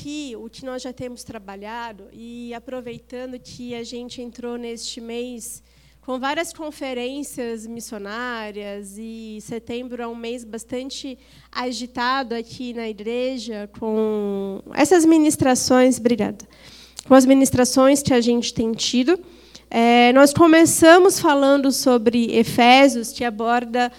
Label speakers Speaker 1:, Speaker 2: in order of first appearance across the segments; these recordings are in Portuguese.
Speaker 1: aqui o que nós já temos trabalhado e aproveitando que a gente entrou neste mês com várias conferências missionárias e setembro é um mês bastante agitado aqui na igreja com essas ministrações, obrigada, com as ministrações que a gente tem tido. É, nós começamos falando sobre Efésios, que aborda,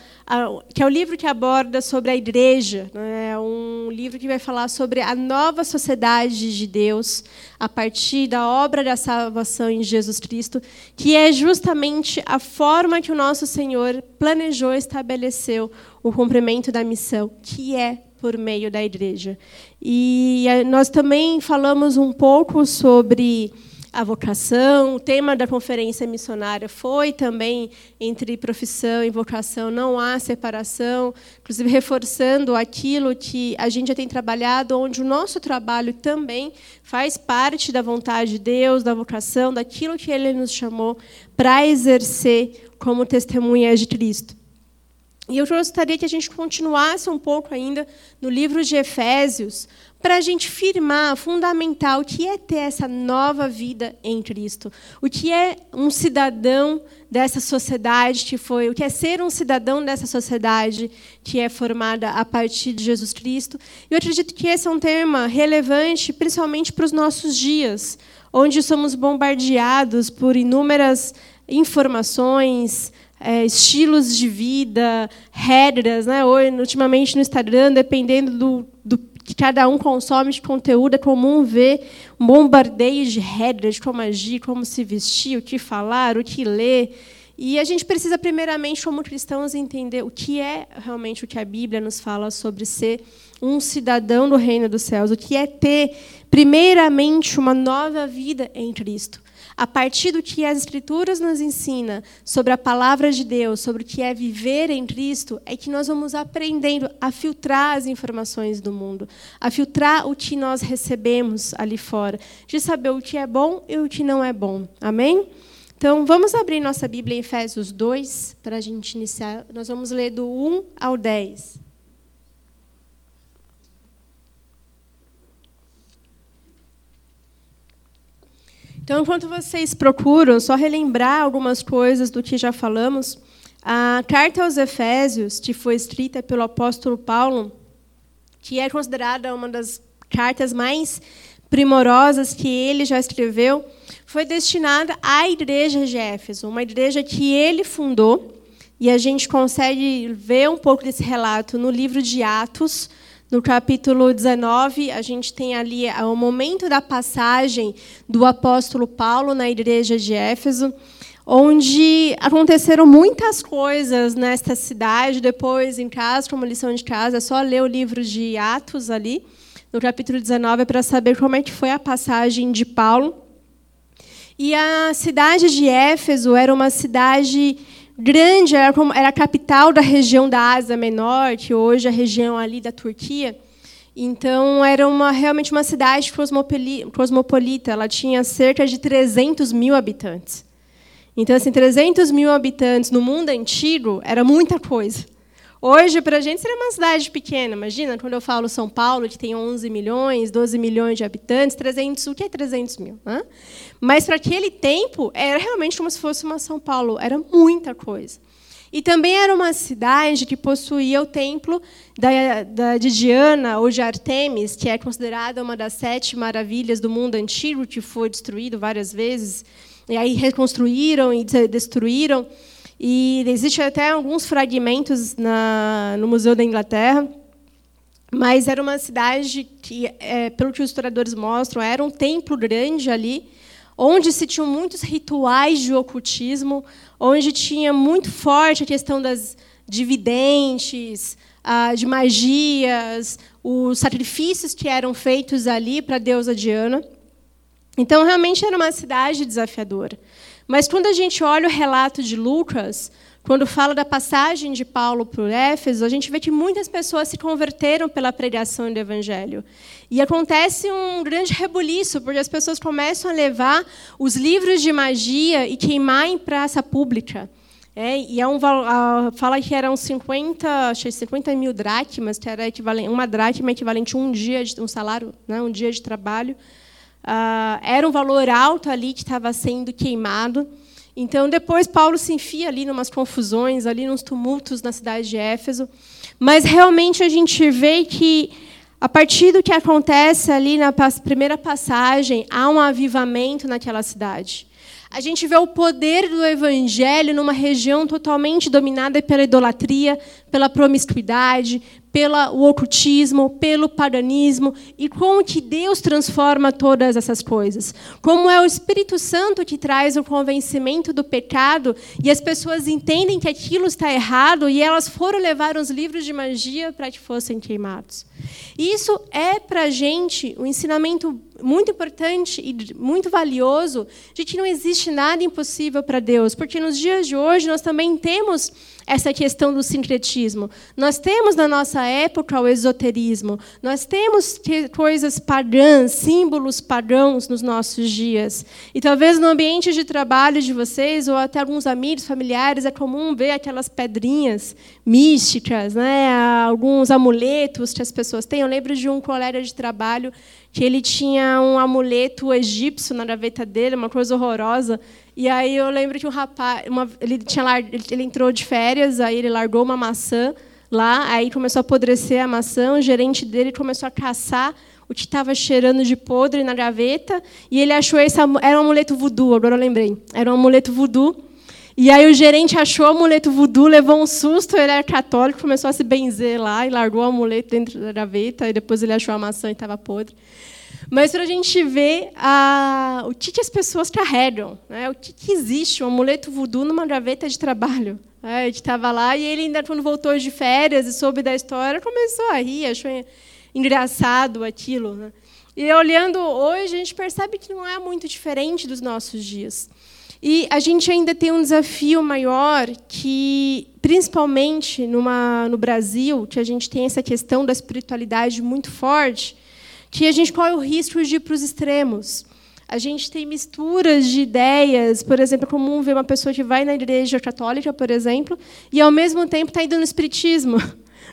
Speaker 1: que é o livro que aborda sobre a igreja, né? é um livro que vai falar sobre a nova sociedade de Deus a partir da obra da salvação em Jesus Cristo, que é justamente a forma que o nosso Senhor planejou estabeleceu o cumprimento da missão, que é por meio da igreja. E eh, nós também falamos um pouco sobre a vocação. O tema da conferência missionária foi também entre profissão e vocação, não há separação, inclusive reforçando aquilo que a gente já tem trabalhado, onde o nosso trabalho também faz parte da vontade de Deus, da vocação, daquilo que Ele nos chamou para exercer como testemunhas de Cristo. E eu gostaria que a gente continuasse um pouco ainda no livro de Efésios, para a gente firmar, fundamental, o que é ter essa nova vida em Cristo. O que é um cidadão dessa sociedade que foi, o que é ser um cidadão dessa sociedade que é formada a partir de Jesus Cristo. E eu acredito que esse é um tema relevante, principalmente para os nossos dias, onde somos bombardeados por inúmeras informações, é, estilos de vida, regras, né? Hoje, ultimamente no Instagram, dependendo do, do que cada um consome de conteúdo, é comum ver um bombardeio de regras, como agir, como se vestir, o que falar, o que ler. E a gente precisa, primeiramente, como cristãos, entender o que é realmente o que a Bíblia nos fala sobre ser um cidadão do reino dos céus, o que é ter, primeiramente, uma nova vida em Cristo a partir do que as Escrituras nos ensina sobre a palavra de Deus, sobre o que é viver em Cristo, é que nós vamos aprendendo a filtrar as informações do mundo, a filtrar o que nós recebemos ali fora, de saber o que é bom e o que não é bom. Amém? Então, vamos abrir nossa Bíblia em Efésios 2, para a gente iniciar. Nós vamos ler do 1 ao 10. Então, enquanto vocês procuram, só relembrar algumas coisas do que já falamos, a carta aos Efésios, que foi escrita pelo apóstolo Paulo, que é considerada uma das cartas mais primorosas que ele já escreveu, foi destinada à igreja de Éfeso, uma igreja que ele fundou, e a gente consegue ver um pouco desse relato no livro de Atos, no capítulo 19, a gente tem ali é, o momento da passagem do apóstolo Paulo na igreja de Éfeso, onde aconteceram muitas coisas nesta cidade. Depois, em casa, como lição de casa, é só ler o livro de Atos ali, no capítulo 19, para saber como é que foi a passagem de Paulo. E a cidade de Éfeso era uma cidade grande, era, era a capital da região da Ásia Menor, que hoje é a região ali da Turquia. Então, era uma, realmente uma cidade cosmopolita. Ela tinha cerca de 300 mil habitantes. Então, assim, 300 mil habitantes no mundo antigo era muita coisa. Hoje, para a gente, seria uma cidade pequena. Imagina, quando eu falo São Paulo, que tem 11 milhões, 12 milhões de habitantes, 300, o que é 300 mil? Hã? Mas, para aquele tempo, era realmente como se fosse uma São Paulo. Era muita coisa. E também era uma cidade que possuía o templo da, da, de Diana, ou de Artemis, que é considerada uma das sete maravilhas do mundo antigo, que foi destruído várias vezes. E aí reconstruíram e destruíram. E existe até alguns fragmentos na, no Museu da Inglaterra, mas era uma cidade que, é, pelo que os historiadores mostram, era um templo grande ali, onde se tinham muitos rituais de ocultismo, onde tinha muito forte a questão das dividentes, ah, de magias, os sacrifícios que eram feitos ali para a deusa Diana. Então, realmente era uma cidade desafiadora. Mas quando a gente olha o relato de Lucas, quando fala da passagem de Paulo por Éfeso, a gente vê que muitas pessoas se converteram pela pregação do Evangelho. E acontece um grande rebuliço, porque as pessoas começam a levar os livros de magia e queimar em praça pública. É, e é um fala que eram 50, 50 mil dracmas, que era equivalente, uma dracma equivalente a um dia de um salário, né, um dia de trabalho. Uh, era um valor alto ali que estava sendo queimado. Então, depois Paulo se enfia ali em umas confusões, ali nos tumultos na cidade de Éfeso. Mas realmente a gente vê que a partir do que acontece ali na primeira passagem, há um avivamento naquela cidade. A gente vê o poder do evangelho numa região totalmente dominada pela idolatria, pela promiscuidade, pelo ocultismo, pelo paganismo e como que Deus transforma todas essas coisas. Como é o Espírito Santo que traz o convencimento do pecado e as pessoas entendem que aquilo está errado e elas foram levar os livros de magia para que fossem queimados. Isso é para a gente um ensinamento muito importante e muito valioso de que não existe nada impossível para Deus, porque nos dias de hoje nós também temos essa questão do sincretismo. Nós temos na nossa época o esoterismo, nós temos coisas pagãs, símbolos pagãos nos nossos dias. E talvez no ambiente de trabalho de vocês, ou até alguns amigos, familiares, é comum ver aquelas pedrinhas místicas, né? alguns amuletos que as pessoas têm. Eu lembro de um colega de trabalho que ele tinha um amuleto egípcio na gaveta dele, uma coisa horrorosa. E aí eu lembro que um rapaz, uma, ele tinha ele entrou de férias, aí ele largou uma maçã lá, aí começou a apodrecer a maçã, o gerente dele começou a caçar o que estava cheirando de podre na gaveta, e ele achou esse era um amuleto voodoo, agora eu lembrei. Era um amuleto voodoo. E aí o gerente achou o amuleto voodoo, levou um susto, ele era católico, começou a se benzer lá e largou o amuleto dentro da gaveta, e depois ele achou a maçã e estava podre mas para a gente ver a, o que, que, as pessoas carregam, né? o que, que, existe, um amuleto voodoo numa gaveta de trabalho. Né? Ele estava lá e ele, ainda quando voltou de férias e soube da história, começou a rir, achou engraçado aquilo. Né? E olhando hoje, a gente percebe que não é muito diferente dos nossos dias. E a gente ainda tem um desafio maior que, principalmente numa, no Brasil, que a gente tem essa questão da espiritualidade muito forte, que a gente corre o risco de ir para os extremos. A gente tem misturas de ideias, por exemplo, é comum ver uma pessoa que vai na igreja católica, por exemplo, e ao mesmo tempo está indo no espiritismo,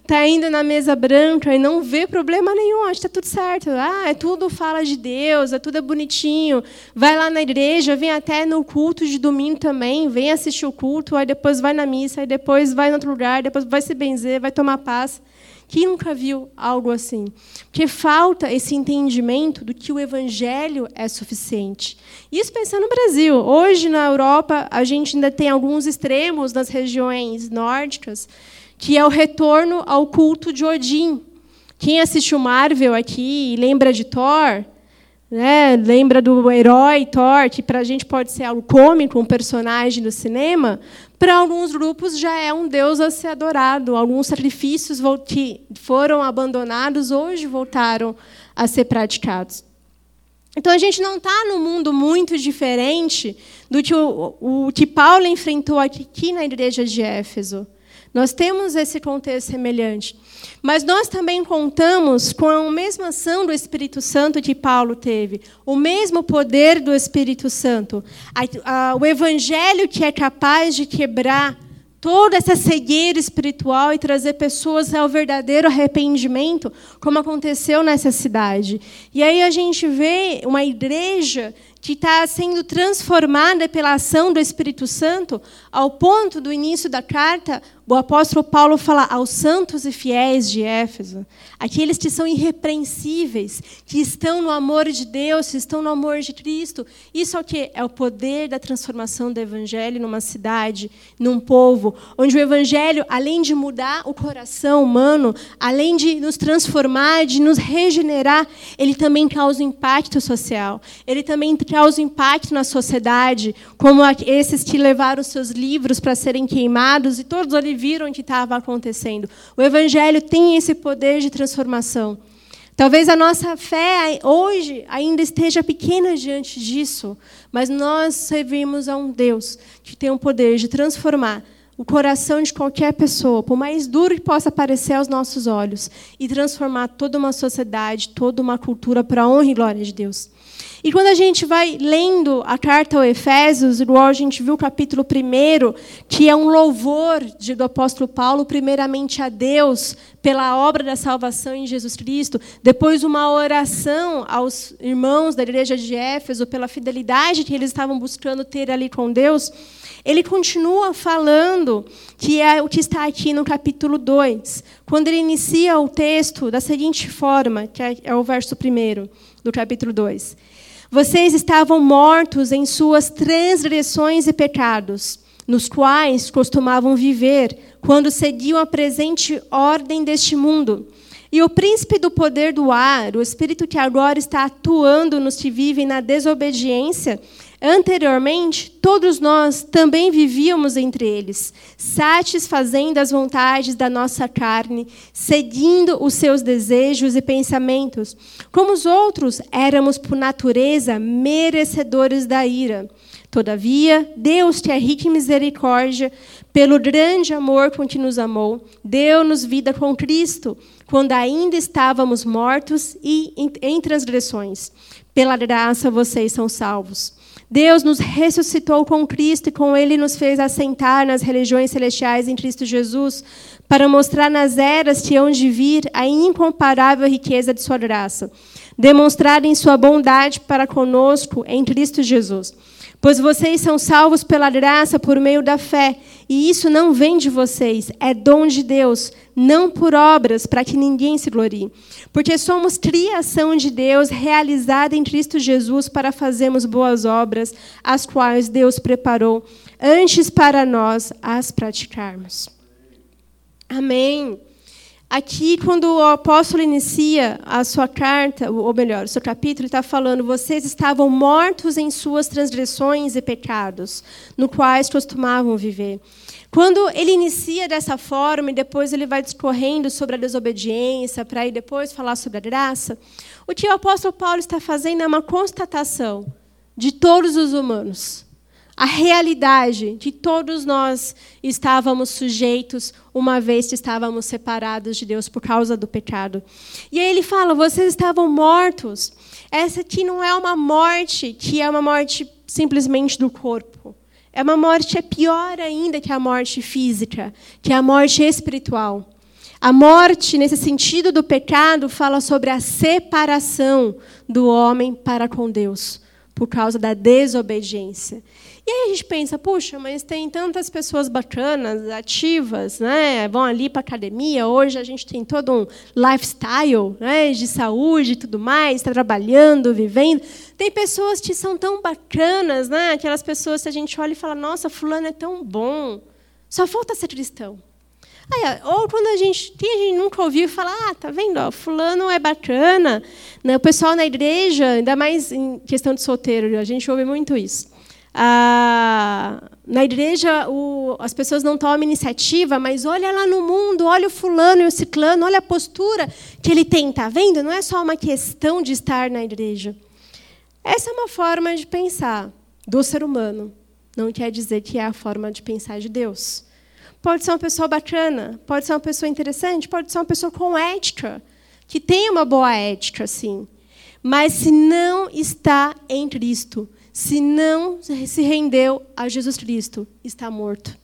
Speaker 1: está indo na mesa branca e não vê problema nenhum, acha que está tudo certo. Ah, é tudo fala de Deus, é tudo é bonitinho. Vai lá na igreja, vem até no culto de domingo também, vem assistir o culto, aí depois vai na missa, aí depois vai em outro lugar, depois vai se benzer, vai tomar paz. Quem nunca viu algo assim? Porque falta esse entendimento do que o evangelho é suficiente. Isso pensando no Brasil. Hoje, na Europa, a gente ainda tem alguns extremos nas regiões nórdicas, que é o retorno ao culto de Odin. Quem assistiu Marvel aqui e lembra de Thor, né? lembra do herói Thor, que para a gente pode ser algo cômico, um personagem do cinema, para alguns grupos já é um deus a ser adorado. Alguns sacrifícios que foram abandonados hoje voltaram a ser praticados. Então a gente não está num mundo muito diferente do que o, o que Paulo enfrentou aqui na igreja de Éfeso. Nós temos esse contexto semelhante. Mas nós também contamos com a mesma ação do Espírito Santo que Paulo teve, o mesmo poder do Espírito Santo. o evangelho que é capaz de quebrar toda essa cegueira espiritual e trazer pessoas ao verdadeiro arrependimento, como aconteceu nessa cidade. E aí a gente vê uma igreja que está sendo transformada pela ação do Espírito Santo, ao ponto do início da carta, o apóstolo Paulo fala aos santos e fiéis de Éfeso, aqueles que são irrepreensíveis, que estão no amor de Deus, que estão no amor de Cristo. Isso é o que? É o poder da transformação do Evangelho numa cidade, num povo, onde o Evangelho, além de mudar o coração humano, além de nos transformar, de nos regenerar, ele também causa impacto social. Ele também causa impacto na sociedade, como esses que levaram seus livros para serem queimados e todos ali viram que estava acontecendo. O Evangelho tem esse poder de transformação. Talvez a nossa fé hoje ainda esteja pequena diante disso, mas nós servimos a um Deus que tem o poder de transformar o coração de qualquer pessoa, por mais duro que possa parecer aos nossos olhos, e transformar toda uma sociedade, toda uma cultura para a honra e glória de Deus. E quando a gente vai lendo a carta ao Efésios, igual a gente viu o capítulo 1, que é um louvor de, do apóstolo Paulo, primeiramente a Deus, pela obra da salvação em Jesus Cristo, depois uma oração aos irmãos da igreja de Éfeso pela fidelidade que eles estavam buscando ter ali com Deus, ele continua falando, que é o que está aqui no capítulo 2, quando ele inicia o texto da seguinte forma, que é, é o verso 1 do capítulo 2. Vocês estavam mortos em suas transgressões e pecados, nos quais costumavam viver quando seguiam a presente ordem deste mundo. E o príncipe do poder do ar, o espírito que agora está atuando nos que vivem na desobediência, Anteriormente, todos nós também vivíamos entre eles, satisfazendo as vontades da nossa carne, seguindo os seus desejos e pensamentos. Como os outros, éramos por natureza merecedores da ira. Todavia, Deus, que é rico em misericórdia, pelo grande amor com que nos amou, deu-nos vida com Cristo, quando ainda estávamos mortos e em transgressões. Pela graça vocês são salvos. Deus nos ressuscitou com Cristo e com Ele nos fez assentar nas religiões celestiais em Cristo Jesus, para mostrar nas eras que hão de vir a incomparável riqueza de Sua graça, demonstrar em Sua bondade para conosco em Cristo Jesus. Pois vocês são salvos pela graça por meio da fé, e isso não vem de vocês, é dom de Deus, não por obras, para que ninguém se glorie. Porque somos criação de Deus, realizada em Cristo Jesus para fazermos boas obras, as quais Deus preparou antes para nós as praticarmos. Amém. Aqui, quando o apóstolo inicia a sua carta, ou melhor, o seu capítulo, ele está falando: vocês estavam mortos em suas transgressões e pecados, no quais costumavam viver. Quando ele inicia dessa forma e depois ele vai discorrendo sobre a desobediência, para aí depois falar sobre a graça, o que o apóstolo Paulo está fazendo é uma constatação de todos os humanos a realidade de todos nós estávamos sujeitos uma vez que estávamos separados de Deus por causa do pecado. E aí ele fala: vocês estavam mortos. Essa aqui não é uma morte que é uma morte simplesmente do corpo. É uma morte é pior ainda que a morte física, que é a morte espiritual. A morte, nesse sentido do pecado, fala sobre a separação do homem para com Deus, por causa da desobediência. E aí a gente pensa, puxa, mas tem tantas pessoas bacanas, ativas, né? vão ali para a academia, hoje a gente tem todo um lifestyle né? de saúde e tudo mais, está trabalhando, vivendo. Tem pessoas que são tão bacanas, né? aquelas pessoas que a gente olha e fala, nossa, fulano é tão bom, só falta ser cristão. Aí, ou quando a gente, quem a gente nunca ouviu falar, ah, tá vendo, ó, fulano é bacana, né? o pessoal na igreja, ainda mais em questão de solteiro, a gente ouve muito isso. Ah, na igreja o, as pessoas não tomam iniciativa, mas olha lá no mundo, olha o fulano e o ciclano, olha a postura que ele tem, tá vendo? Não é só uma questão de estar na igreja. Essa é uma forma de pensar do ser humano. Não quer dizer que é a forma de pensar de Deus. Pode ser uma pessoa bacana, pode ser uma pessoa interessante, pode ser uma pessoa com ética, que tem uma boa ética, sim. Mas se não está em Cristo, se não se rendeu a Jesus Cristo, está morto.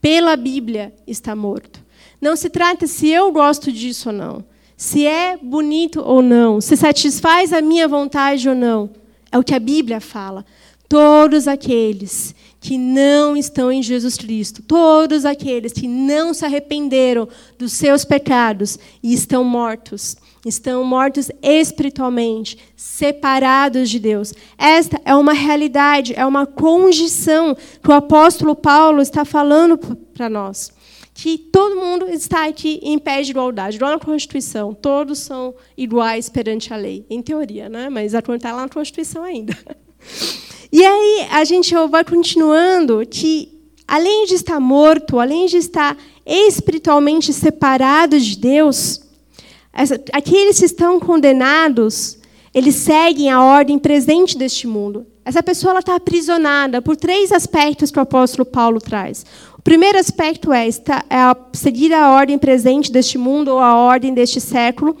Speaker 1: Pela Bíblia, está morto. Não se trata se eu gosto disso ou não, se é bonito ou não, se satisfaz a minha vontade ou não. É o que a Bíblia fala. Todos aqueles que não estão em Jesus Cristo, todos aqueles que não se arrependeram dos seus pecados e estão mortos, estão mortos espiritualmente, separados de Deus. Esta é uma realidade, é uma condição que o apóstolo Paulo está falando para nós. Que todo mundo está aqui em pé de igualdade, igual na Constituição. Todos são iguais perante a lei, em teoria, né? mas está lá na Constituição ainda. E aí a gente vai continuando que, além de estar morto, além de estar espiritualmente separado de Deus, aqueles que estão condenados, eles seguem a ordem presente deste mundo. Essa pessoa está aprisionada por três aspectos que o apóstolo Paulo traz. O primeiro aspecto é, está, é seguir a ordem presente deste mundo ou a ordem deste século.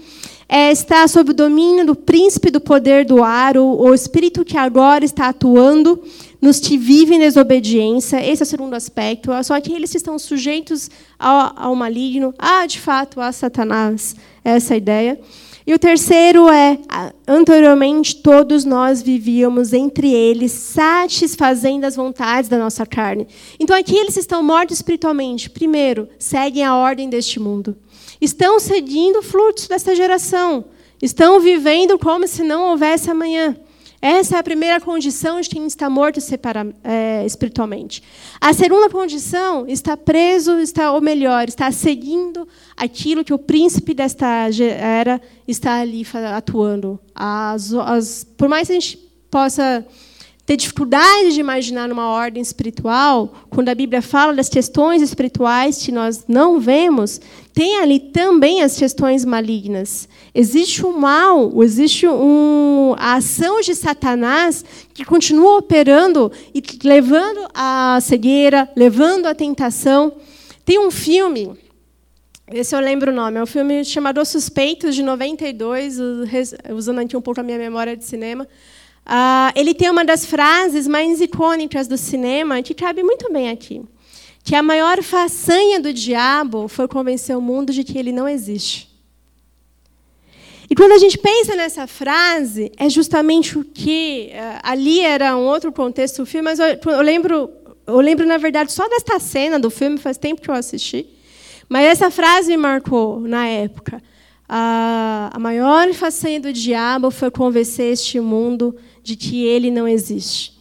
Speaker 1: É, está sob o domínio do príncipe do poder do ar, o, o espírito que agora está atuando nos que vivem em desobediência. Esse é o segundo aspecto. Só que estão sujeitos ao, ao maligno. Ah, de fato, a Satanás. Essa é a ideia. E o terceiro é: anteriormente todos nós vivíamos entre eles, satisfazendo as vontades da nossa carne. Então, aqueles que estão mortos espiritualmente, primeiro, seguem a ordem deste mundo. Estão seguindo o fluxo dessa geração. Estão vivendo como se não houvesse amanhã. Essa é a primeira condição de quem está morto separa, é, espiritualmente. A segunda condição está preso, está ou melhor, está seguindo aquilo que o príncipe desta era está ali atuando. As, as, por mais que a gente possa ter dificuldade de imaginar uma ordem espiritual, quando a Bíblia fala das questões espirituais que nós não vemos, tem ali também as questões malignas. Existe um mal, existe um, a ação de Satanás que continua operando e levando à cegueira, levando à tentação. Tem um filme, esse eu lembro o nome, é um filme chamado Suspeitos, de 92, usando aqui um pouco a minha memória de cinema. Uh, ele tem uma das frases mais icônicas do cinema que cabe muito bem aqui. Que a maior façanha do diabo foi convencer o mundo de que ele não existe. E quando a gente pensa nessa frase, é justamente o que uh, ali era um outro contexto do filme, mas eu, eu, lembro, eu lembro na verdade só desta cena do filme, faz tempo que eu assisti. Mas essa frase me marcou na época. Uh, a maior façanha do diabo foi convencer este mundo de que ele não existe.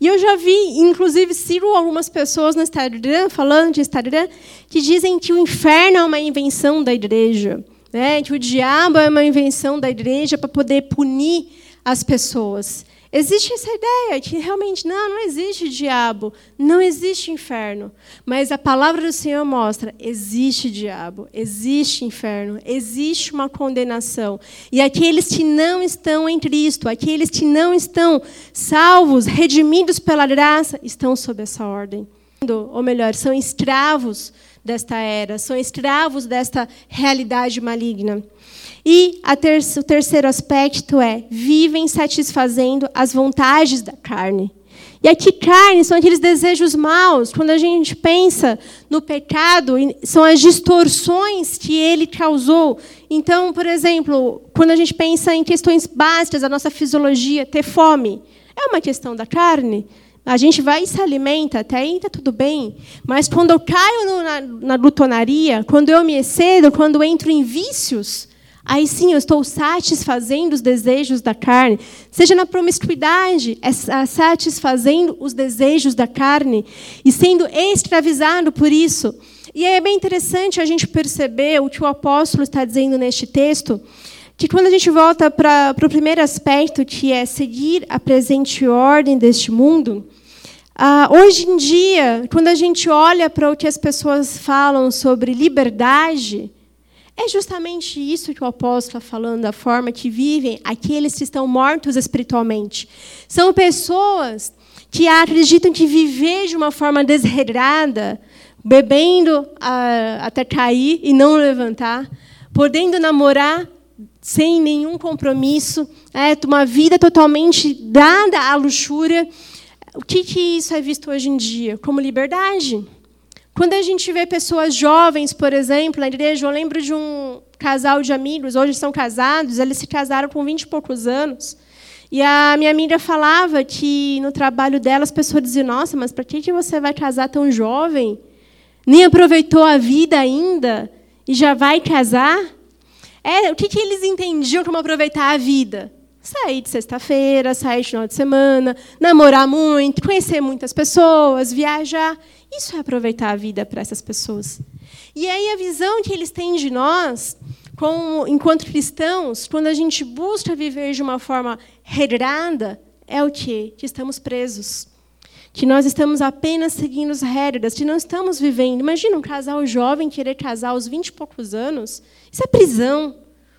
Speaker 1: E eu já vi, inclusive, sigo algumas pessoas no Instagram, falando de Instagram, que dizem que o inferno é uma invenção da igreja, né? que o diabo é uma invenção da igreja para poder punir as pessoas. Existe essa ideia que realmente não, não existe diabo, não existe inferno. Mas a palavra do Senhor mostra: existe diabo, existe inferno, existe uma condenação. E aqueles que não estão em Cristo, aqueles que não estão salvos, redimidos pela graça, estão sob essa ordem. Ou melhor, são escravos desta era, são escravos desta realidade maligna. E ter o terceiro aspecto é: vivem satisfazendo as vontades da carne. E aqui, carne são aqueles desejos maus. Quando a gente pensa no pecado, são as distorções que ele causou. Então, por exemplo, quando a gente pensa em questões básicas da nossa fisiologia, ter fome, é uma questão da carne. A gente vai e se alimenta, até aí está tudo bem. Mas quando eu caio no, na, na glutonaria, quando eu me excedo, quando eu entro em vícios, Aí sim eu estou satisfazendo os desejos da carne, seja na promiscuidade, é satisfazendo os desejos da carne e sendo escravizado por isso. E é bem interessante a gente perceber o que o apóstolo está dizendo neste texto, que quando a gente volta para, para o primeiro aspecto, que é seguir a presente ordem deste mundo, ah, hoje em dia, quando a gente olha para o que as pessoas falam sobre liberdade, é justamente isso que o apóstolo está falando, da forma que vivem aqueles que estão mortos espiritualmente. São pessoas que acreditam que viver de uma forma desregrada, bebendo ah, até cair e não levantar, podendo namorar sem nenhum compromisso, é, uma vida totalmente dada à luxúria. O que, que isso é visto hoje em dia? Como liberdade. Quando a gente vê pessoas jovens, por exemplo, na igreja, eu lembro de um casal de amigos, hoje são casados, eles se casaram com 20 e poucos anos. E a minha amiga falava que no trabalho dela as pessoas diziam: Nossa, mas para que você vai casar tão jovem? Nem aproveitou a vida ainda e já vai casar? É, o que, que eles entendiam como aproveitar a vida? Sair de sexta-feira, sair de final de semana, namorar muito, conhecer muitas pessoas, viajar. Isso é aproveitar a vida para essas pessoas. E aí a visão que eles têm de nós, enquanto cristãos, quando a gente busca viver de uma forma regrada, é o quê? Que estamos presos. Que nós estamos apenas seguindo as regras, que não estamos vivendo. Imagina um casal jovem querer casar aos 20 e poucos anos. Isso é prisão.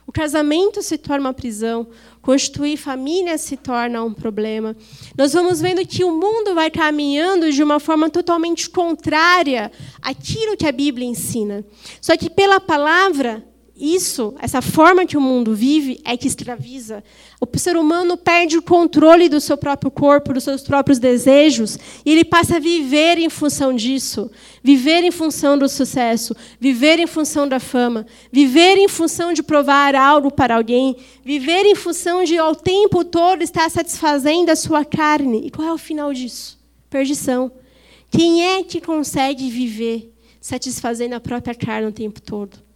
Speaker 1: O casamento se torna uma prisão, constituir família se torna um problema. Nós vamos vendo que o mundo vai caminhando de uma forma totalmente contrária àquilo que a Bíblia ensina. Só que pela palavra, isso, essa forma que o mundo vive, é que escraviza. O ser humano perde o controle do seu próprio corpo, dos seus próprios desejos, e ele passa a viver em função disso. Viver em função do sucesso, viver em função da fama, viver em função de provar algo para alguém, viver em função de, ao tempo todo, estar satisfazendo a sua carne. E qual é o final disso? Perdição. Quem é que consegue viver satisfazendo a própria carne o tempo todo?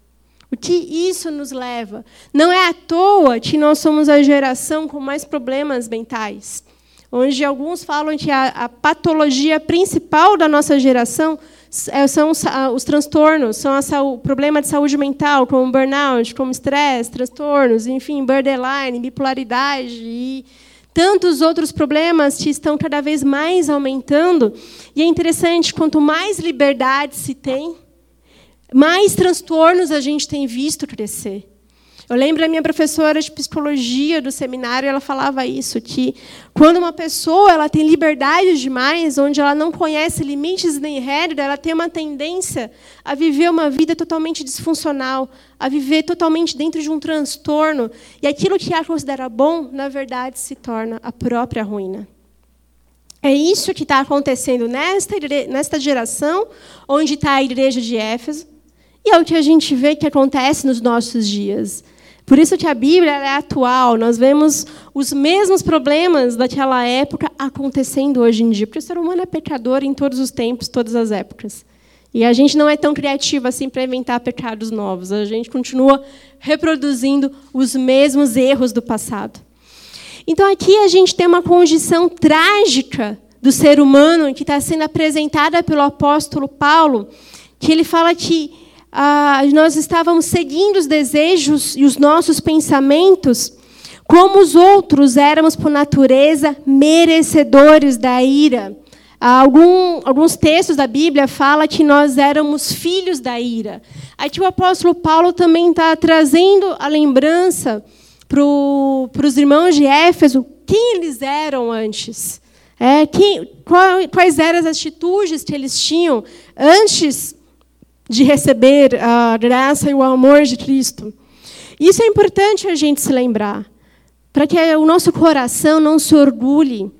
Speaker 1: O que isso nos leva? Não é à toa que nós somos a geração com mais problemas mentais. Onde alguns falam que a, a patologia principal da nossa geração é, são os, os transtornos, são o problema de saúde mental, como burnout, como estresse, transtornos, enfim, borderline, bipolaridade e tantos outros problemas que estão cada vez mais aumentando. E é interessante, quanto mais liberdade se tem, mais transtornos a gente tem visto crescer. Eu lembro da minha professora de psicologia do seminário, ela falava isso, que quando uma pessoa ela tem liberdade demais, onde ela não conhece limites nem regras, ela tem uma tendência a viver uma vida totalmente disfuncional, a viver totalmente dentro de um transtorno, e aquilo que ela considera bom, na verdade, se torna a própria ruína. É isso que está acontecendo nesta, nesta geração, onde está a igreja de Éfeso, e é o que a gente vê que acontece nos nossos dias. Por isso que a Bíblia é atual. Nós vemos os mesmos problemas daquela época acontecendo hoje em dia. Porque o ser humano é pecador em todos os tempos, todas as épocas. E a gente não é tão criativo assim para inventar pecados novos. A gente continua reproduzindo os mesmos erros do passado. Então aqui a gente tem uma condição trágica do ser humano que está sendo apresentada pelo apóstolo Paulo, que ele fala que ah, nós estávamos seguindo os desejos e os nossos pensamentos, como os outros éramos, por natureza, merecedores da ira. Algum, alguns textos da Bíblia falam que nós éramos filhos da ira. Aqui o apóstolo Paulo também está trazendo a lembrança para os irmãos de Éfeso quem eles eram antes. É, quem, qual, quais eram as atitudes que eles tinham antes de receber a graça e o amor de Cristo. Isso é importante a gente se lembrar, para que o nosso coração não se orgulhe,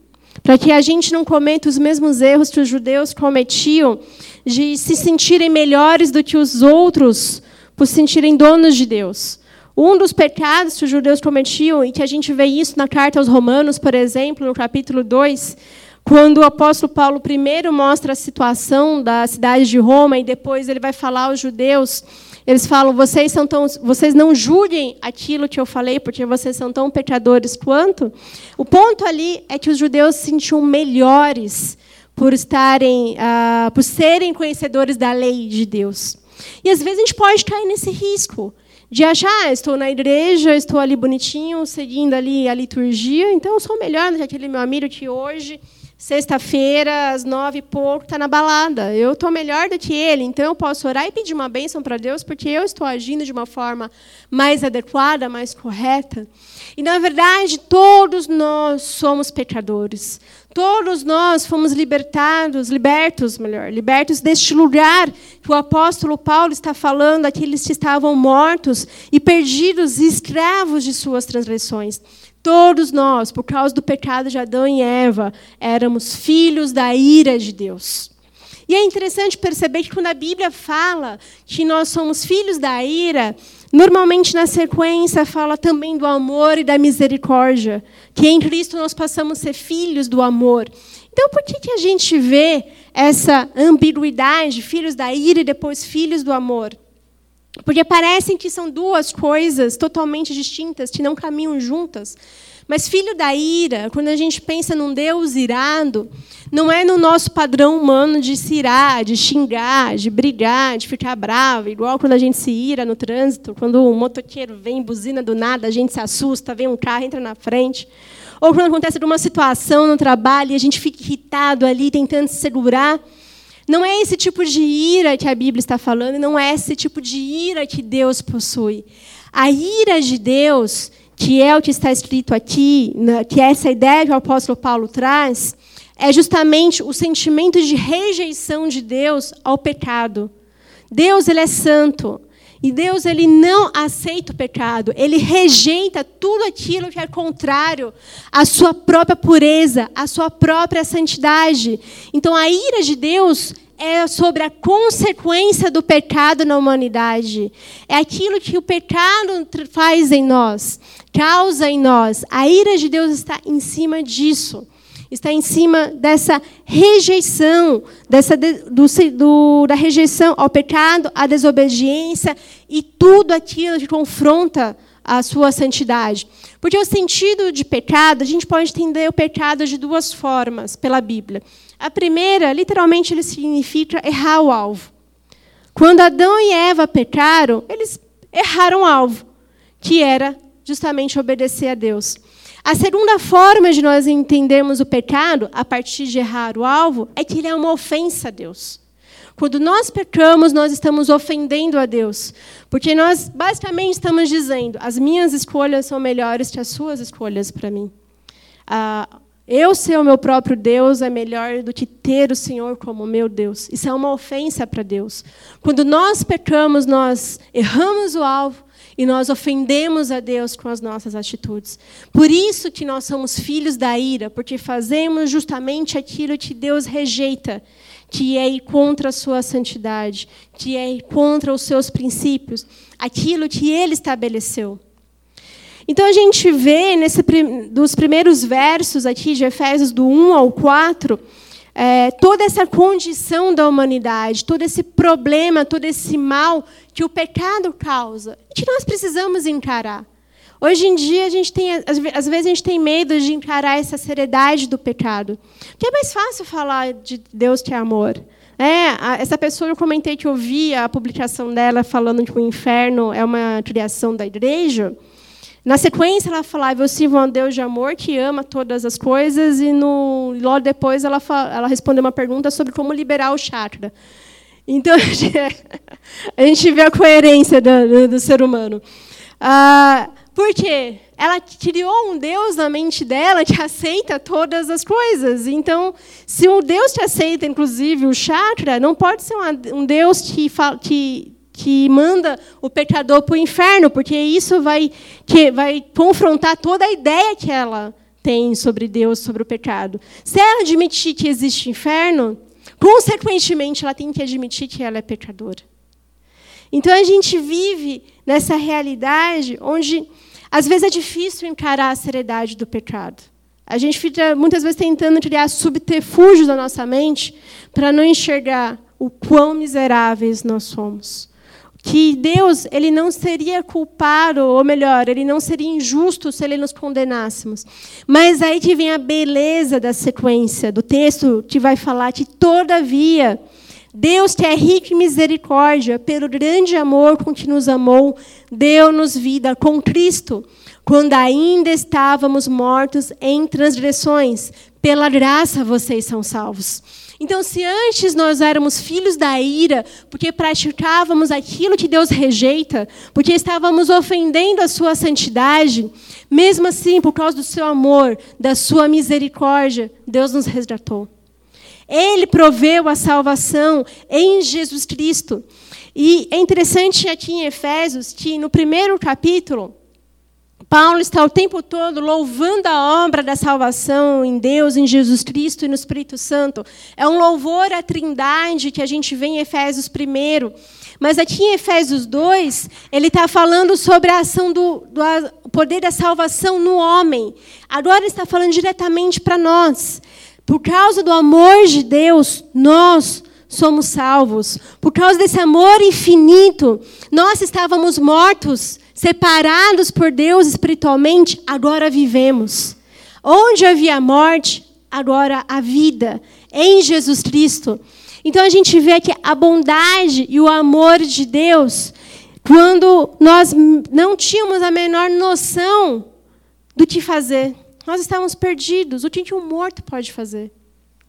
Speaker 1: para que a gente não cometa os mesmos erros que os judeus cometiam, de se sentirem melhores do que os outros, por se sentirem donos de Deus. Um dos pecados que os judeus cometiam, e que a gente vê isso na carta aos Romanos, por exemplo, no capítulo 2, quando o apóstolo Paulo primeiro mostra a situação da cidade de Roma e depois ele vai falar aos judeus, eles falam: vocês são tão, vocês não julguem aquilo que eu falei, porque vocês são tão pecadores quanto. O ponto ali é que os judeus se sentiam melhores por estarem, uh, por serem conhecedores da lei de Deus. E às vezes a gente pode cair nesse risco de achar, ah, estou na igreja, estou ali bonitinho, seguindo ali a liturgia, então eu sou melhor do que aquele meu amigo que hoje Sexta-feira, às nove e pouco, está na balada. Eu estou melhor do que ele, então eu posso orar e pedir uma bênção para Deus, porque eu estou agindo de uma forma mais adequada, mais correta. E, na verdade, todos nós somos pecadores. Todos nós fomos libertados, libertos, melhor, libertos deste lugar que o apóstolo Paulo está falando, aqueles que estavam mortos e perdidos, escravos de suas transgressões. Todos nós, por causa do pecado de Adão e Eva, éramos filhos da ira de Deus. E é interessante perceber que quando a Bíblia fala que nós somos filhos da ira, normalmente na sequência fala também do amor e da misericórdia, que em Cristo nós passamos a ser filhos do amor. Então, por que, que a gente vê essa ambiguidade, filhos da ira e depois filhos do amor? Porque parecem que são duas coisas totalmente distintas, que não caminham juntas. Mas filho da ira, quando a gente pensa num Deus irado, não é no nosso padrão humano de se irar, de xingar, de brigar, de ficar bravo, igual quando a gente se ira no trânsito, quando um motoqueiro vem, buzina do nada, a gente se assusta, vem um carro, entra na frente. Ou quando acontece alguma situação no trabalho e a gente fica irritado ali, tentando se segurar. Não é esse tipo de ira que a Bíblia está falando, não é esse tipo de ira que Deus possui. A ira de Deus, que é o que está escrito aqui, que é essa ideia que o apóstolo Paulo traz, é justamente o sentimento de rejeição de Deus ao pecado. Deus ele é santo. E Deus ele não aceita o pecado, ele rejeita tudo aquilo que é contrário à sua própria pureza, à sua própria santidade. Então a ira de Deus é sobre a consequência do pecado na humanidade. É aquilo que o pecado faz em nós, causa em nós. A ira de Deus está em cima disso está em cima dessa rejeição, dessa do, do, da rejeição ao pecado, à desobediência e tudo aquilo que confronta a sua santidade. Porque o sentido de pecado, a gente pode entender o pecado de duas formas pela Bíblia. A primeira, literalmente, ele significa errar o alvo. Quando Adão e Eva pecaram, eles erraram o alvo, que era justamente obedecer a Deus. A segunda forma de nós entendermos o pecado, a partir de errar o alvo, é que ele é uma ofensa a Deus. Quando nós pecamos, nós estamos ofendendo a Deus. Porque nós, basicamente, estamos dizendo: as minhas escolhas são melhores que as suas escolhas para mim. Ah, eu ser o meu próprio Deus é melhor do que ter o Senhor como meu Deus. Isso é uma ofensa para Deus. Quando nós pecamos, nós erramos o alvo, e nós ofendemos a Deus com as nossas atitudes. Por isso que nós somos filhos da ira, porque fazemos justamente aquilo que Deus rejeita, que é ir contra a sua santidade, que é ir contra os seus princípios, aquilo que ele estabeleceu. Então a gente vê nesse dos primeiros versos aqui de Efésios do 1 ao 4, é, toda essa condição da humanidade, todo esse problema, todo esse mal que o pecado causa, que nós precisamos encarar. Hoje em dia, a gente tem, às vezes, a gente tem medo de encarar essa seriedade do pecado. Porque é mais fácil falar de Deus que é amor. É, essa pessoa, eu comentei que eu vi a publicação dela falando que o inferno é uma criação da igreja. Na sequência, ela falava: Eu sirvo a um Deus de amor que ama todas as coisas, e no, logo depois ela, ela respondeu uma pergunta sobre como liberar o chakra. Então, a gente vê a coerência do, do, ser humano. Ah, por quê? Ela criou um Deus na mente dela que aceita todas as coisas. Então, se um Deus que aceita, inclusive, o chakra, não pode ser um Deus que, que que manda o pecador para o inferno, porque isso vai, que vai confrontar toda a ideia que ela tem sobre Deus, sobre o pecado. Se ela admitir que existe inferno, consequentemente ela tem que admitir que ela é pecadora. Então a gente vive nessa realidade onde às vezes é difícil encarar a seriedade do pecado. A gente fica muitas vezes tentando criar subterfúgios na nossa mente para não enxergar o quão miseráveis nós somos que Deus ele não seria culpado, ou melhor, ele não seria injusto se ele nos condenássemos. Mas aí que vem a beleza da sequência do texto que vai falar que todavia Deus que é rico em misericórdia, pelo grande amor com que nos amou, deu-nos vida com Cristo, quando ainda estávamos mortos em transgressões. Pela graça vocês são salvos. Então, se antes nós éramos filhos da ira, porque praticávamos aquilo que Deus rejeita, porque estávamos ofendendo a sua santidade, mesmo assim, por causa do seu amor, da sua misericórdia, Deus nos resgatou. Ele proveu a salvação em Jesus Cristo. E é interessante aqui em Efésios que no primeiro capítulo, Paulo está o tempo todo louvando a obra da salvação em Deus, em Jesus Cristo e no Espírito Santo. É um louvor à Trindade que a gente vê em Efésios 1. Mas aqui em Efésios 2, ele está falando sobre a ação do, do poder da salvação no homem. Agora está falando diretamente para nós. Por causa do amor de Deus, nós somos salvos. Por causa desse amor infinito, nós estávamos mortos separados por Deus espiritualmente, agora vivemos. Onde havia morte, agora a vida, em Jesus Cristo. Então a gente vê que a bondade e o amor de Deus, quando nós não tínhamos a menor noção do que fazer, nós estávamos perdidos. O que um morto pode fazer?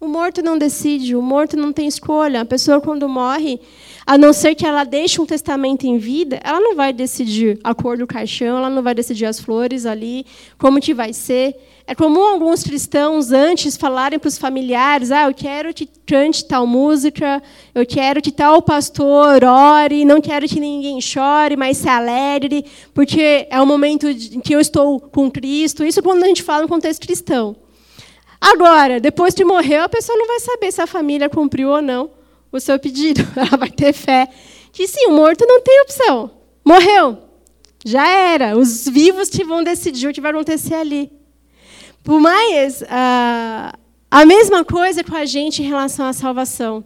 Speaker 1: O morto não decide, o morto não tem escolha. A pessoa, quando morre, a não ser que ela deixe um testamento em vida, ela não vai decidir a cor do caixão, ela não vai decidir as flores ali, como que vai ser. É comum alguns cristãos antes falarem para os familiares: "Ah, eu quero que cante tal música, eu quero que tal pastor ore, não quero que ninguém chore, mas se alegre, porque é o momento em que eu estou com Cristo". Isso quando a gente fala no contexto cristão. Agora, depois de morrer, a pessoa não vai saber se a família cumpriu ou não o seu pedido. Ela vai ter fé que sim, o morto não tem opção. Morreu. Já era. Os vivos que vão decidir o que vai acontecer ali. Por mais. Uh, a mesma coisa com a gente em relação à salvação.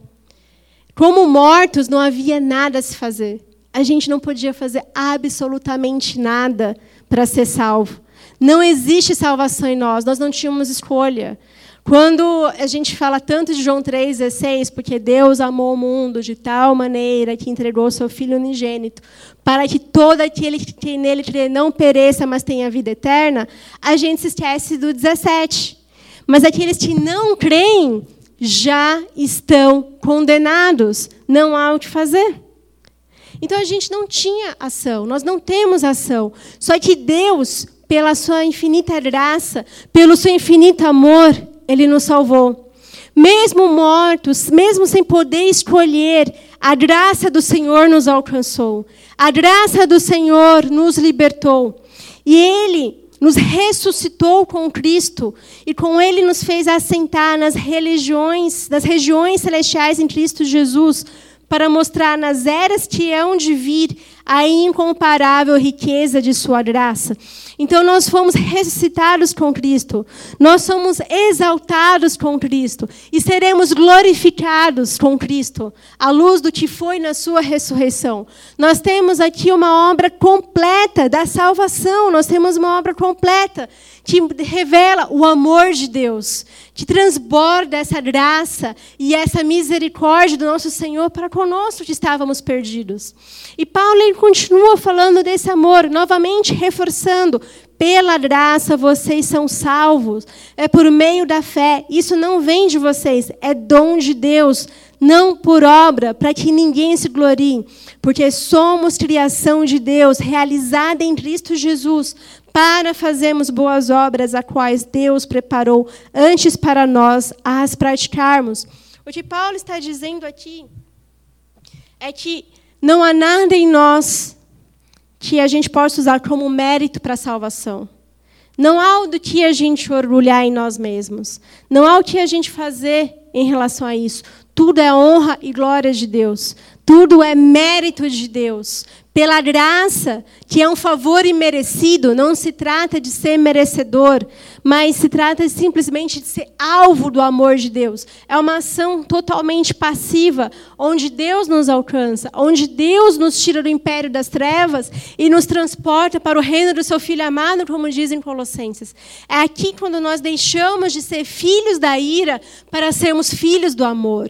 Speaker 1: Como mortos, não havia nada a se fazer. A gente não podia fazer absolutamente nada para ser salvo. Não existe salvação em nós, nós não tínhamos escolha. Quando a gente fala tanto de João 3,16, porque Deus amou o mundo de tal maneira que entregou seu Filho unigênito, para que todo aquele que nele crê não pereça, mas tenha vida eterna, a gente se esquece do 17. Mas aqueles que não creem já estão condenados, não há o que fazer. Então a gente não tinha ação, nós não temos ação. Só que Deus, pela sua infinita graça, pelo seu infinito amor, ele nos salvou. Mesmo mortos, mesmo sem poder escolher, a graça do Senhor nos alcançou. A graça do Senhor nos libertou. E Ele nos ressuscitou com Cristo e com Ele nos fez assentar nas religiões, nas regiões celestiais em Cristo Jesus, para mostrar nas eras que hão de vir a incomparável riqueza de Sua graça. Então nós fomos ressuscitados com Cristo, nós somos exaltados com Cristo e seremos glorificados com Cristo, à luz do que foi na sua ressurreição. Nós temos aqui uma obra completa da salvação, nós temos uma obra completa que revela o amor de Deus, que transborda essa graça e essa misericórdia do nosso Senhor para conosco que estávamos perdidos. E Paulo continua falando desse amor, novamente reforçando: pela graça vocês são salvos, é por meio da fé. Isso não vem de vocês, é dom de Deus, não por obra, para que ninguém se glorie, porque somos criação de Deus, realizada em Cristo Jesus, para fazermos boas obras, a quais Deus preparou antes para nós as praticarmos. O que Paulo está dizendo aqui é que não há nada em nós que a gente possa usar como mérito para a salvação. Não há o do que a gente orgulhar em nós mesmos. Não há o que a gente fazer em relação a isso. Tudo é honra e glória de Deus. Tudo é mérito de Deus pela graça, que é um favor imerecido, não se trata de ser merecedor, mas se trata simplesmente de ser alvo do amor de Deus. É uma ação totalmente passiva, onde Deus nos alcança, onde Deus nos tira do império das trevas e nos transporta para o reino do seu Filho amado, como dizem Colossenses. É aqui quando nós deixamos de ser filhos da ira para sermos filhos do amor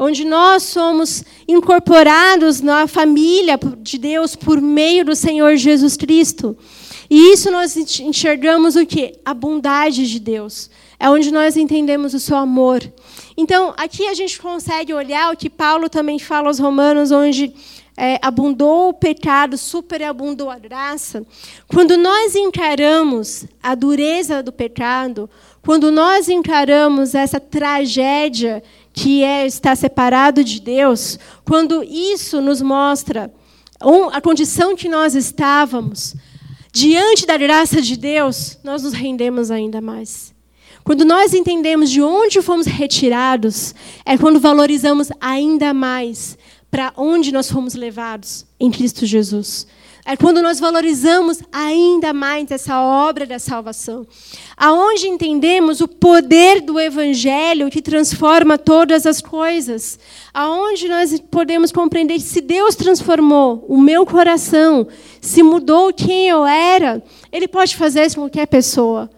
Speaker 1: onde nós somos incorporados na família de Deus por meio do Senhor Jesus Cristo. E isso nós enxergamos o que? A bondade de Deus. É onde nós entendemos o seu amor. Então, aqui a gente consegue olhar o que Paulo também fala aos Romanos, onde é, abundou o pecado, superabundou a graça. Quando nós encaramos a dureza do pecado, quando nós encaramos essa tragédia que é estar separado de Deus, quando isso nos mostra a condição que nós estávamos, diante da graça de Deus, nós nos rendemos ainda mais. Quando nós entendemos de onde fomos retirados, é quando valorizamos ainda mais para onde nós fomos levados em Cristo Jesus. É quando nós valorizamos ainda mais essa obra da salvação. Aonde entendemos o poder do evangelho que transforma todas as coisas. Aonde nós podemos compreender que se Deus transformou o meu coração, se mudou quem eu era, ele pode fazer isso com qualquer pessoa.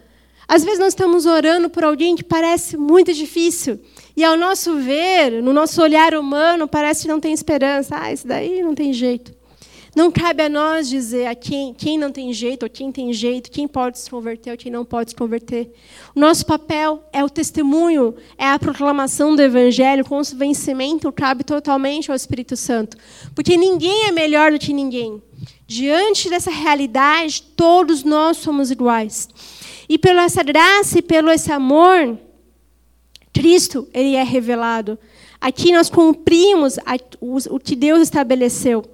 Speaker 1: Às vezes nós estamos orando por alguém que parece muito difícil. E ao nosso ver, no nosso olhar humano, parece que não tem esperança. Ah, isso daí não tem jeito. Não cabe a nós dizer a quem, quem não tem jeito, ou quem tem jeito, quem pode se converter, ou quem não pode se converter. O nosso papel é o testemunho, é a proclamação do Evangelho, com o vencimento cabe totalmente ao Espírito Santo. Porque ninguém é melhor do que ninguém. Diante dessa realidade, todos nós somos iguais. E pela essa graça e pelo esse amor, Cristo ele é revelado. Aqui nós cumprimos o que Deus estabeleceu.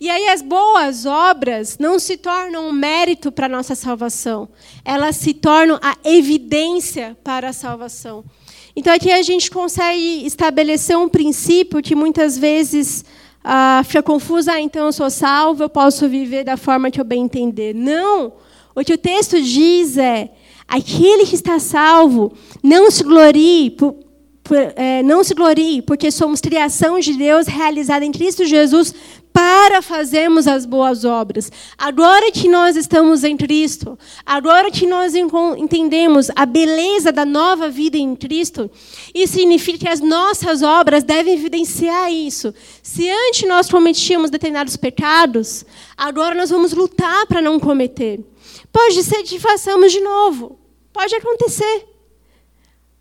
Speaker 1: E aí as boas obras não se tornam um mérito para a nossa salvação, elas se tornam a evidência para a salvação. Então aqui a gente consegue estabelecer um princípio que muitas vezes ah, fica confuso. Ah, então eu sou salvo, eu posso viver da forma que eu bem entender. Não! O que o texto diz é: aquele que está salvo não se glorie por, é, não se glorie, porque somos criação de Deus realizada em Cristo Jesus para fazermos as boas obras. Agora que nós estamos em Cristo, agora que nós entendemos a beleza da nova vida em Cristo, isso significa que as nossas obras devem evidenciar isso. Se antes nós cometíamos determinados pecados, agora nós vamos lutar para não cometer. Pode ser que façamos de novo. Pode acontecer.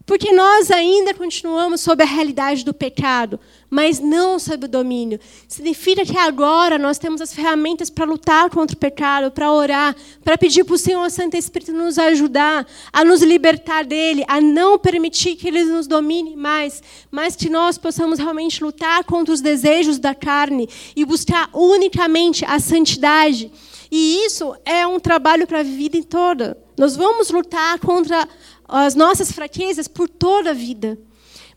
Speaker 1: Porque nós ainda continuamos sob a realidade do pecado, mas não sob o domínio. Significa que agora nós temos as ferramentas para lutar contra o pecado, para orar, para pedir para o Senhor Santo Espírito nos ajudar, a nos libertar dele, a não permitir que ele nos domine mais, mas que nós possamos realmente lutar contra os desejos da carne e buscar unicamente a santidade. E isso é um trabalho para a vida toda. Nós vamos lutar contra as nossas fraquezas por toda a vida.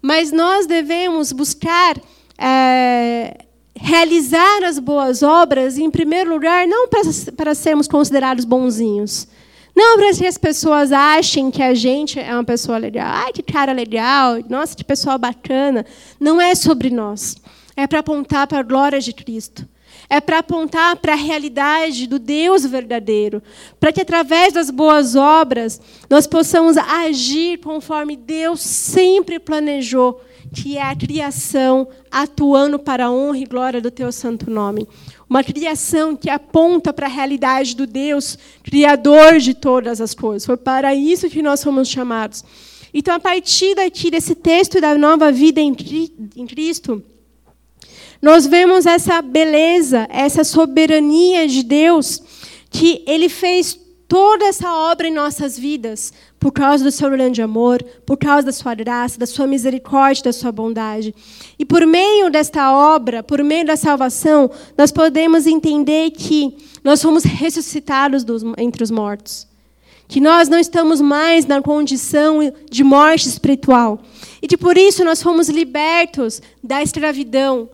Speaker 1: Mas nós devemos buscar é, realizar as boas obras, em primeiro lugar, não para, sermos considerados bonzinhos. Não para que as pessoas achem que a gente é uma pessoa legal. Ai, que cara legal. Nossa, que pessoa bacana. Não é sobre nós. É para apontar para a glória de Cristo é para apontar para a realidade do Deus verdadeiro, para que através das boas obras nós possamos agir conforme Deus sempre planejou, que é a criação atuando para a honra e glória do teu santo nome. Uma criação que aponta para a realidade do Deus criador de todas as coisas. Foi para isso que nós fomos chamados. Então, a partir daqui desse texto da nova vida em Cristo, nós vemos essa beleza, essa soberania de Deus, que Ele fez toda essa obra em nossas vidas, por causa do seu grande amor, por causa da sua graça, da sua misericórdia, da sua bondade. E por meio desta obra, por meio da salvação, nós podemos entender que nós fomos ressuscitados dos, entre os mortos. Que nós não estamos mais na condição de morte espiritual. E que por isso nós fomos libertos da escravidão,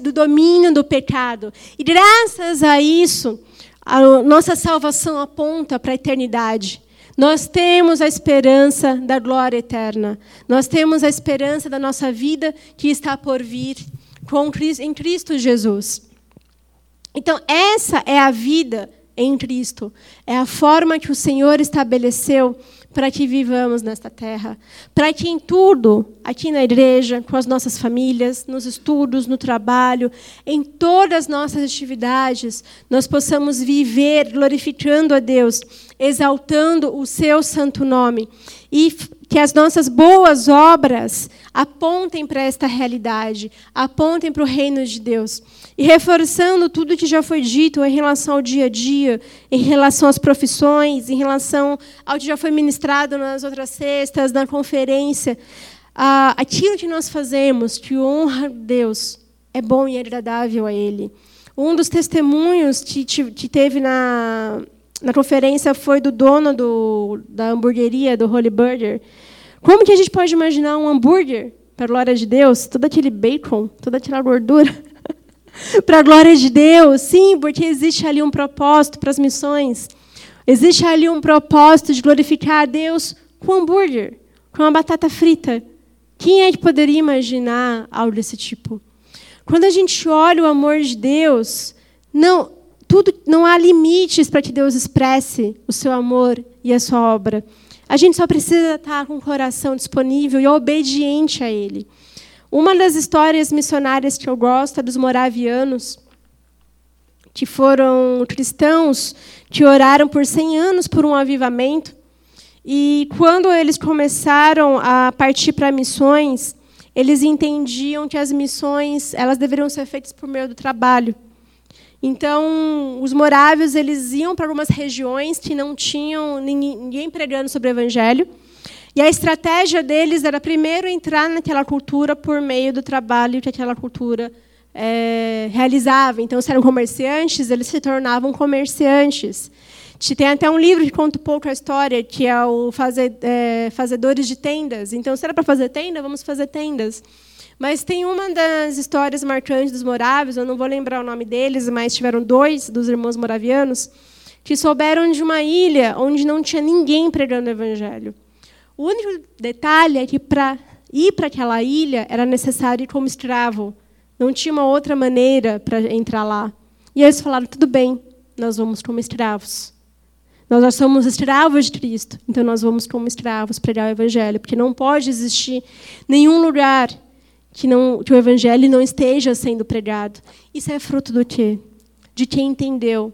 Speaker 1: do domínio do pecado. E graças a isso, a nossa salvação aponta para a eternidade. Nós temos a esperança da glória eterna. Nós temos a esperança da nossa vida que está por vir com Cristo, em Cristo Jesus. Então, essa é a vida em Cristo. É a forma que o Senhor estabeleceu para que vivamos nesta terra, para que em tudo, aqui na igreja, com as nossas famílias, nos estudos, no trabalho, em todas as nossas atividades, nós possamos viver glorificando a Deus, exaltando o seu santo nome e que as nossas boas obras apontem para esta realidade, apontem para o reino de Deus. E reforçando tudo que já foi dito em relação ao dia a dia, em relação às profissões, em relação ao que já foi ministrado nas outras sextas, na conferência, aquilo que nós fazemos que honra Deus é bom e agradável a Ele. Um dos testemunhos que, que teve na, na conferência foi do dono do, da hamburgueria, do Holy Burger. Como que a gente pode imaginar um hambúrguer, para a glória de Deus, todo aquele bacon, toda aquela gordura, para a glória de Deus? Sim, porque existe ali um propósito para as missões. Existe ali um propósito de glorificar a Deus com hambúrguer, com uma batata frita. Quem é que poderia imaginar algo desse tipo? Quando a gente olha o amor de Deus, não, tudo, não há limites para que Deus expresse o seu amor e a sua obra. A gente só precisa estar com o coração disponível e obediente a Ele. Uma das histórias missionárias que eu gosto é dos moravianos, que foram cristãos que oraram por 100 anos por um avivamento. E quando eles começaram a partir para missões, eles entendiam que as missões elas deveriam ser feitas por meio do trabalho. Então, os morávios eles iam para algumas regiões que não tinham ninguém pregando sobre o evangelho. E a estratégia deles era primeiro entrar naquela cultura por meio do trabalho que aquela cultura é, realizava. Então, se eram comerciantes, eles se tornavam comerciantes. Tem até um livro que conta um pouco a história, que é o fazer, é, Fazedores de Tendas. Então, se era para fazer tenda, vamos fazer tendas. Mas tem uma das histórias marcantes dos moráveis, eu não vou lembrar o nome deles, mas tiveram dois dos irmãos moravianos, que souberam de uma ilha onde não tinha ninguém pregando o evangelho. O único detalhe é que para ir para aquela ilha era necessário ir como escravo. Não tinha uma outra maneira para entrar lá. E eles falaram: tudo bem, nós vamos como escravos. Nós já somos escravos de Cristo, então nós vamos como escravos pregar o Evangelho, porque não pode existir nenhum lugar que, não, que o Evangelho não esteja sendo pregado. Isso é fruto do quê? De quem entendeu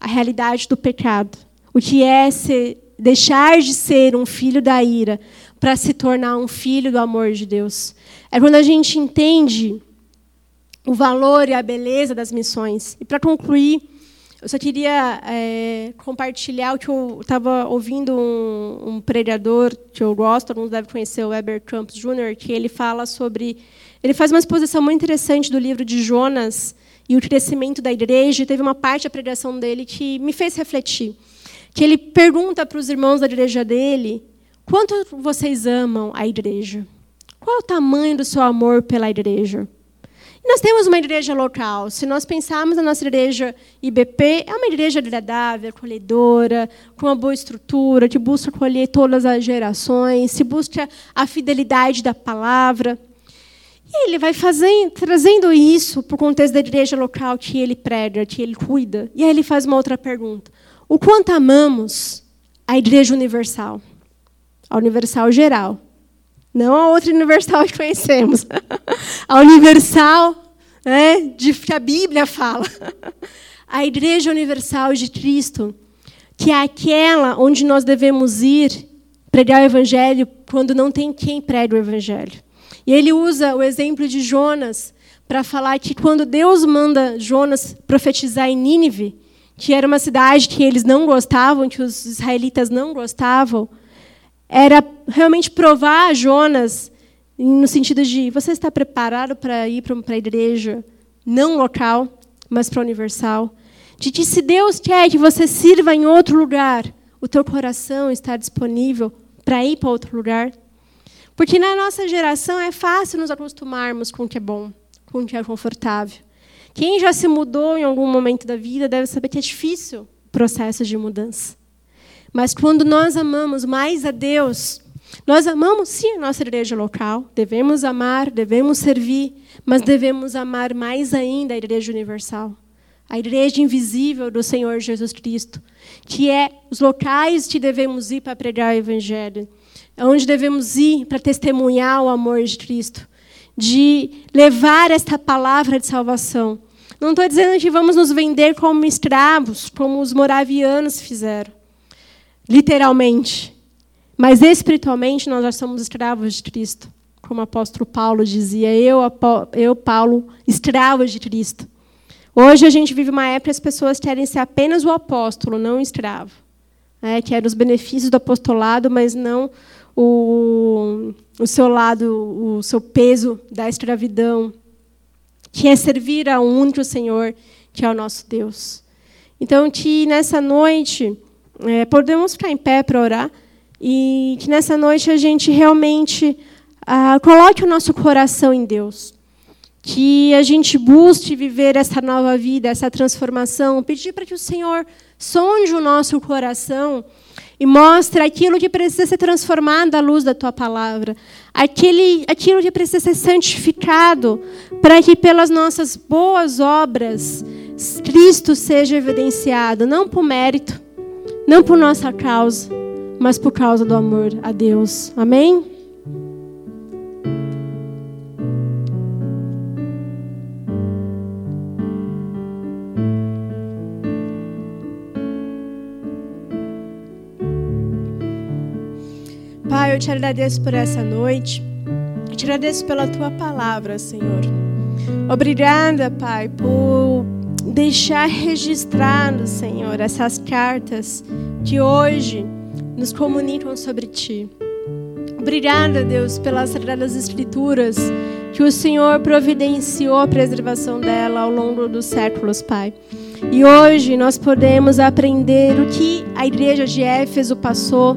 Speaker 1: a realidade do pecado, o que é ser deixar de ser um filho da ira para se tornar um filho do amor de Deus. É quando a gente entende o valor e a beleza das missões. E para concluir, eu só queria é, compartilhar o que eu estava ouvindo um, um, pregador que eu gosto, alguns devem conhecer, o Weber Campos Jr., que ele fala sobre. Ele faz uma exposição muito interessante do livro de Jonas e o crescimento da igreja. E teve uma parte da pregação dele que me fez refletir que ele pergunta para os irmãos da igreja dele: quanto vocês amam a igreja? Qual é o tamanho do seu amor pela igreja? E nós temos uma igreja local. Se nós pensarmos na nossa igreja IBP, é uma igreja agradável, acolhedora, com uma boa estrutura, que busca acolher todas as gerações, se busca a fidelidade da palavra. E ele vai fazendo, trazendo isso para o contexto da igreja local que ele prega, que ele cuida. E aí ele faz uma outra pergunta o quanto amamos a Igreja Universal, a Universal geral, não a outra Universal que conhecemos, a Universal né, de que a Bíblia fala, a Igreja Universal de Cristo, que é aquela onde nós devemos ir pregar o Evangelho quando não tem quem pregue o Evangelho. E ele usa o exemplo de Jonas para falar que quando Deus manda Jonas profetizar em Nínive, que era uma cidade que eles não gostavam, que os israelitas não gostavam, era realmente provar a Jonas no sentido de você está preparado para ir para a igreja não local, mas para a universal, de que se Deus quer que você sirva em outro lugar, o teu coração está disponível para ir para outro lugar. Porque na nossa geração é fácil nos acostumarmos com o que é bom, com o que é confortável. Quem já se mudou em algum momento da vida deve saber que é difícil o processo de mudança. Mas quando nós amamos mais a Deus, nós amamos sim a nossa igreja local, devemos amar, devemos servir, mas devemos amar mais ainda a igreja universal, a igreja invisível do Senhor Jesus Cristo, que é os locais que devemos ir para pregar o evangelho, onde devemos ir para testemunhar o amor de Cristo de levar esta palavra de salvação. Não estou dizendo que vamos nos vender como escravos, como os moravianos fizeram, literalmente. Mas espiritualmente nós já somos escravos de Cristo, como o apóstolo Paulo dizia. Eu, eu Paulo, escravo de Cristo. Hoje a gente vive uma época que as pessoas querem ser apenas o apóstolo, não o escravo. É, querem os benefícios do apostolado, mas não o, o seu lado, o seu peso da escravidão, que é servir a um único Senhor, que é o nosso Deus. Então, que nessa noite, é, podemos ficar em pé para orar, e que nessa noite a gente realmente ah, coloque o nosso coração em Deus. Que a gente busque viver essa nova vida, essa transformação, pedir para que o Senhor sonde o nosso coração e mostra aquilo que precisa ser transformado à luz da tua palavra, aquele, aquilo que precisa ser santificado, para que pelas nossas boas obras Cristo seja evidenciado, não por mérito, não por nossa causa, mas por causa do amor a Deus. Amém? Te agradeço por essa noite. Eu te agradeço pela tua palavra, Senhor. Obrigada, Pai, por deixar registrado, Senhor, essas cartas que hoje nos comunicam sobre ti. Obrigada, Deus, pelas Sagradas Escrituras que o Senhor providenciou a preservação dela ao longo dos séculos, Pai. E hoje nós podemos aprender o que a igreja de Éfeso passou,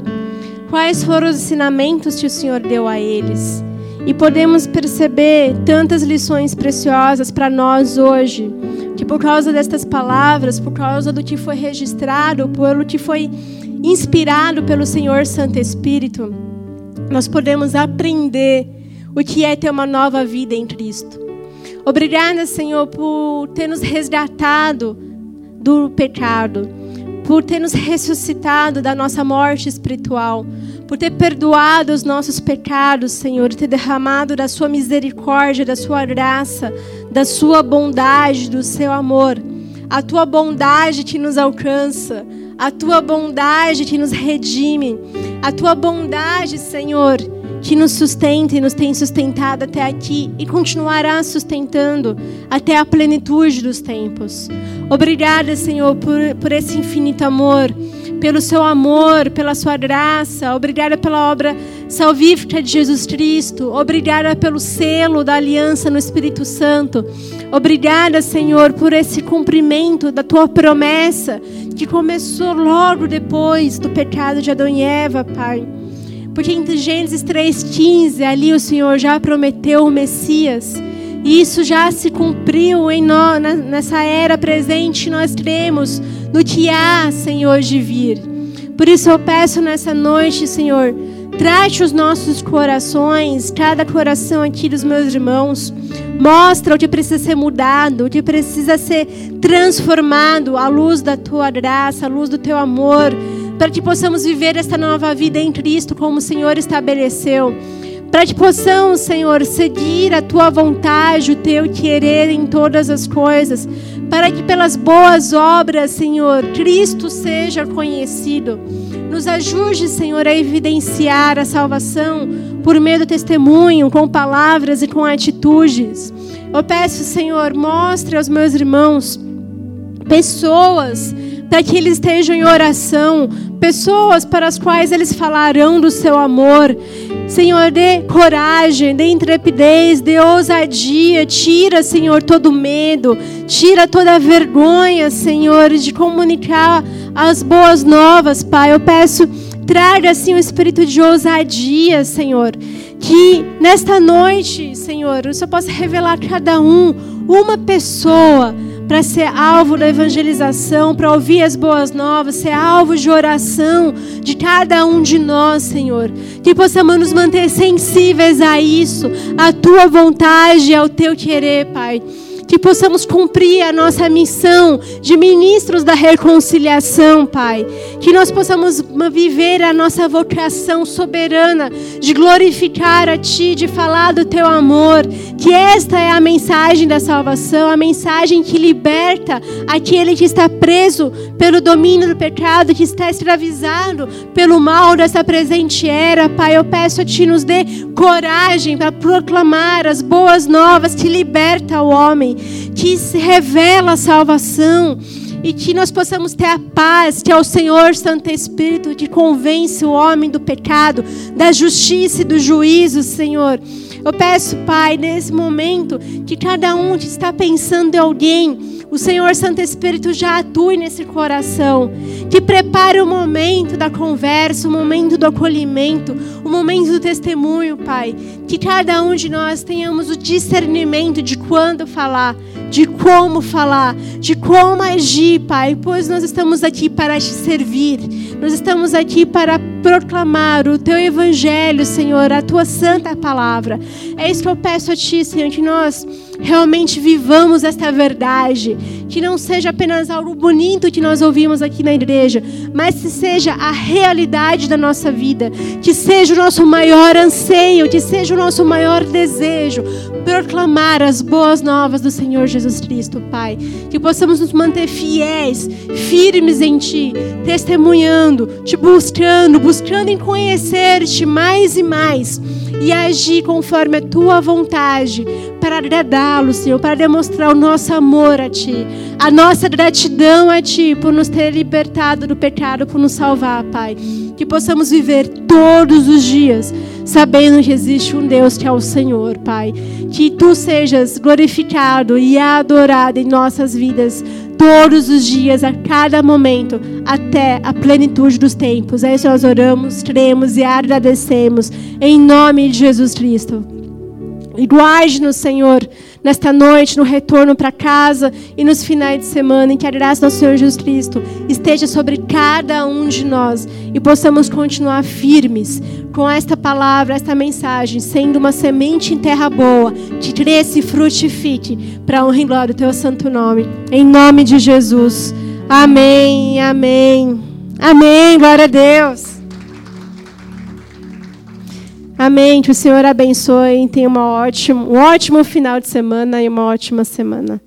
Speaker 1: quais foram os ensinamentos que o Senhor deu a eles. E podemos perceber tantas lições preciosas para nós hoje, que por causa destas palavras, por causa do que foi registrado, pelo que foi inspirado pelo Senhor Santo Espírito, nós podemos aprender o que é ter uma nova vida em Cristo. Obrigada, Senhor, por ter nos resgatado do pecado, por ter nos ressuscitado da nossa morte espiritual, por ter perdoado os nossos pecados, Senhor, ter derramado da sua misericórdia, da sua graça, da sua bondade, do seu amor. A tua bondade que nos alcança, a tua bondade que nos redime, a tua bondade, Senhor, que nos sustenta e nos tem sustentado até aqui e continuará sustentando até a plenitude dos tempos. Obrigada, Senhor, por, por esse infinito amor, pelo seu amor, pela sua graça. Obrigada pela obra salvífica de Jesus Cristo. Obrigada pelo selo da aliança no Espírito Santo. Obrigada, Senhor, por esse cumprimento da tua promessa que começou logo depois do pecado de Adão e Eva, Pai. Porque em Gênesis 3,15, ali o Senhor já prometeu o Messias. E isso já se cumpriu em nós, nessa era presente, nós cremos no que há, Senhor, de vir. Por isso eu peço nessa noite, Senhor, trate os nossos corações, cada coração aqui dos meus irmãos. Mostra o que precisa ser mudado, o que precisa ser transformado à luz da tua graça, à luz do teu amor para que possamos viver esta nova vida em Cristo como o Senhor estabeleceu. Para que possamos, Senhor, seguir a tua vontade, o teu querer em todas as coisas. Para que pelas boas obras, Senhor, Cristo seja conhecido. Nos ajude, Senhor, a evidenciar a salvação por meio do testemunho, com palavras e com atitudes. Eu peço, Senhor, mostre aos meus irmãos pessoas para que eles estejam em oração, pessoas para as quais eles falarão do seu amor. Senhor, dê coragem, dê intrepidez, dê ousadia, tira, Senhor, todo medo, tira toda vergonha, Senhor, de comunicar as boas novas, Pai. Eu peço, traga, assim, o um espírito de ousadia, Senhor. Que nesta noite, Senhor, o Senhor possa revelar a cada um uma pessoa para ser alvo da evangelização, para ouvir as boas novas, ser alvo de oração de cada um de nós, Senhor. Que possamos nos manter sensíveis a isso, à tua vontade, ao teu querer, Pai que possamos cumprir a nossa missão de ministros da reconciliação, Pai. Que nós possamos viver a nossa vocação soberana de glorificar a Ti, de falar do Teu amor. Que esta é a mensagem da salvação, a mensagem que liberta aquele que está preso pelo domínio do pecado, que está escravizado pelo mal dessa presente era, Pai. Eu peço a Ti, nos dê coragem para proclamar as boas novas que liberta o homem que se revela a salvação e que nós possamos ter a paz que é o Senhor Santo Espírito que convence o homem do pecado, da justiça e do juízo, Senhor. Eu peço, Pai, nesse momento, que cada um que está pensando em alguém, o Senhor Santo Espírito já atue nesse coração. Que prepare o momento da conversa, o momento do acolhimento, o momento do testemunho, Pai. Que cada um de nós tenhamos o discernimento de quando falar, de como falar, de como agir, Pai, pois nós estamos aqui para te servir. Nós estamos aqui para proclamar o teu evangelho, Senhor, a tua santa palavra. É isso que eu peço a ti, Senhor, que nós realmente vivamos esta verdade, que não seja apenas algo bonito que nós ouvimos aqui na igreja, mas que seja a realidade da nossa vida, que seja o nosso maior anseio, que seja o nosso maior desejo, proclamar as boas novas do Senhor Jesus Cristo, Pai. Que possamos nos manter fiéis, firmes em Ti, testemunhando, te buscando, buscando em conhecer-te mais e mais e agir conforme a tua vontade para agradá-lo, Senhor, para demonstrar o nosso amor a ti, a nossa gratidão a ti por nos ter libertado do pecado, por nos salvar, Pai. Que possamos viver todos os dias sabendo que existe um Deus que é o Senhor, Pai. Que tu sejas glorificado e adorado em nossas vidas todos os dias, a cada momento, até a plenitude dos tempos. É isso nós oramos, cremos e agradecemos em nome de Jesus Cristo. E guarde-nos, Senhor, nesta noite, no retorno para casa e nos finais de semana, em que a graça do Senhor Jesus Cristo esteja sobre cada um de nós e possamos continuar firmes com esta palavra, esta mensagem, sendo uma semente em terra boa, que cresça e frutifique para honra e glória do teu santo nome. Em nome de Jesus. Amém, amém. Amém, glória a Deus. Amém. Que o Senhor abençoe. Tenha uma ótima, um ótimo final de semana e uma ótima semana.